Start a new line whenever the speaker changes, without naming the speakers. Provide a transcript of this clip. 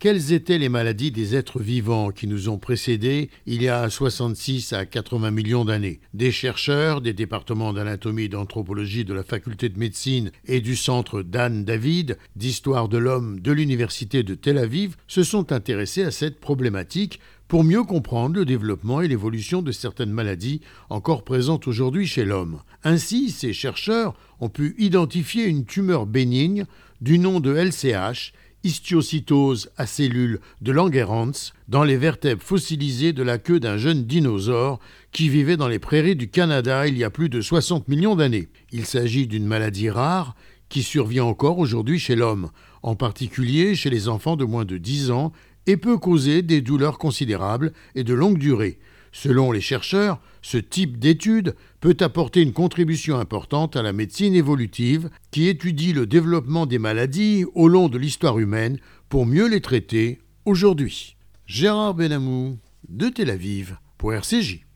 quelles étaient les maladies des êtres vivants qui nous ont précédés il y a 66 à 80 millions d'années? Des chercheurs des départements d'anatomie et d'anthropologie de la faculté de médecine et du centre Dan David d'histoire de l'homme de l'université de Tel Aviv se sont intéressés à cette problématique pour mieux comprendre le développement et l'évolution de certaines maladies encore présentes aujourd'hui chez l'homme. Ainsi, ces chercheurs ont pu identifier une tumeur bénigne du nom de LCH histiocytose à cellules de Langerhans dans les vertèbres fossilisées de la queue d'un jeune dinosaure qui vivait dans les prairies du Canada il y a plus de 60 millions d'années. Il s'agit d'une maladie rare qui survient encore aujourd'hui chez l'homme, en particulier chez les enfants de moins de 10 ans, et peut causer des douleurs considérables et de longue durée. Selon les chercheurs, ce type d'étude peut apporter une contribution importante à la médecine évolutive qui étudie le développement des maladies au long de l'histoire humaine pour mieux les traiter aujourd'hui. Gérard Benamou de Tel Aviv pour RCJ.